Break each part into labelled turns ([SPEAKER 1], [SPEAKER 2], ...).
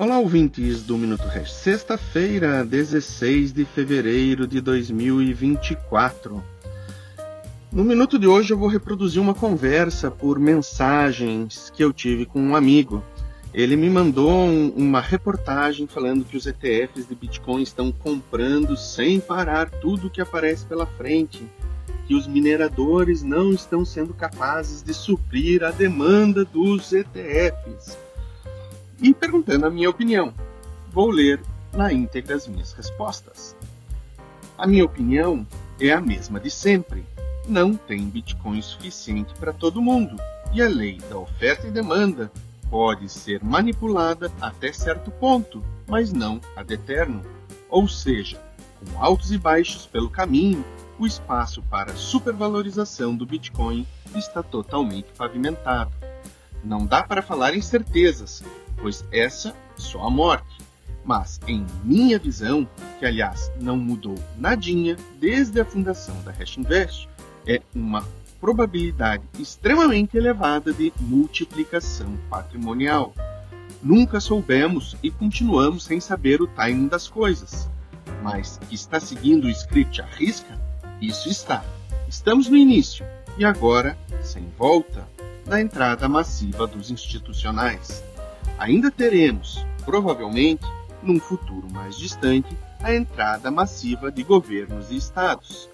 [SPEAKER 1] Olá, ouvintes do Minuto Hash. Sexta-feira, 16 de fevereiro de 2024. No minuto de hoje eu vou reproduzir uma conversa por mensagens que eu tive com um amigo. Ele me mandou um, uma reportagem falando que os ETFs de Bitcoin estão comprando sem parar tudo que aparece pela frente, que os mineradores não estão sendo capazes de suprir a demanda dos ETFs. E perguntando a minha opinião. Vou ler na íntegra as minhas respostas. A minha opinião é a mesma de sempre não tem Bitcoin suficiente para todo mundo, e a lei da oferta e demanda pode ser manipulada até certo ponto, mas não ad eterno. Ou seja, com altos e baixos pelo caminho, o espaço para supervalorização do Bitcoin está totalmente pavimentado. Não dá para falar em certezas, pois essa é só a morte. Mas, em minha visão, que aliás não mudou nadinha desde a fundação da Hash Invest, é uma probabilidade extremamente elevada de multiplicação patrimonial. Nunca soubemos e continuamos sem saber o timing das coisas. Mas que está seguindo o script à risca? Isso está. Estamos no início e agora, sem volta, da entrada massiva dos institucionais. Ainda teremos, provavelmente, num futuro mais distante, a entrada massiva de governos e estados.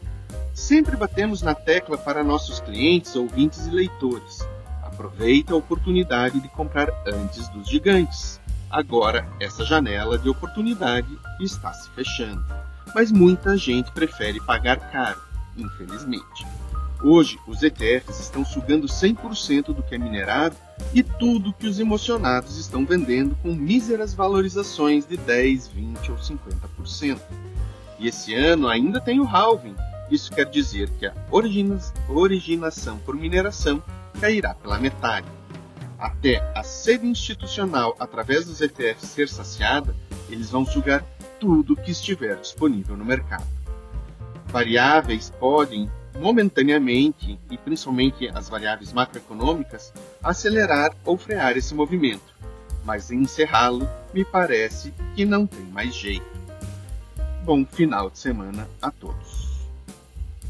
[SPEAKER 1] Sempre batemos na tecla para nossos clientes, ouvintes e leitores. Aproveita a oportunidade de comprar antes dos gigantes. Agora, essa janela de oportunidade está se fechando. Mas muita gente prefere pagar caro, infelizmente. Hoje, os ETFs estão sugando 100% do que é minerado e tudo que os emocionados estão vendendo com míseras valorizações de 10, 20 ou 50%. E esse ano ainda tem o halving, isso quer dizer que a originação por mineração cairá pela metade. Até a sede institucional através dos ETFs ser saciada, eles vão sugar tudo que estiver disponível no mercado. Variáveis podem, momentaneamente, e principalmente as variáveis macroeconômicas, acelerar ou frear esse movimento, mas encerrá-lo me parece que não tem mais jeito. Bom final de semana a todos.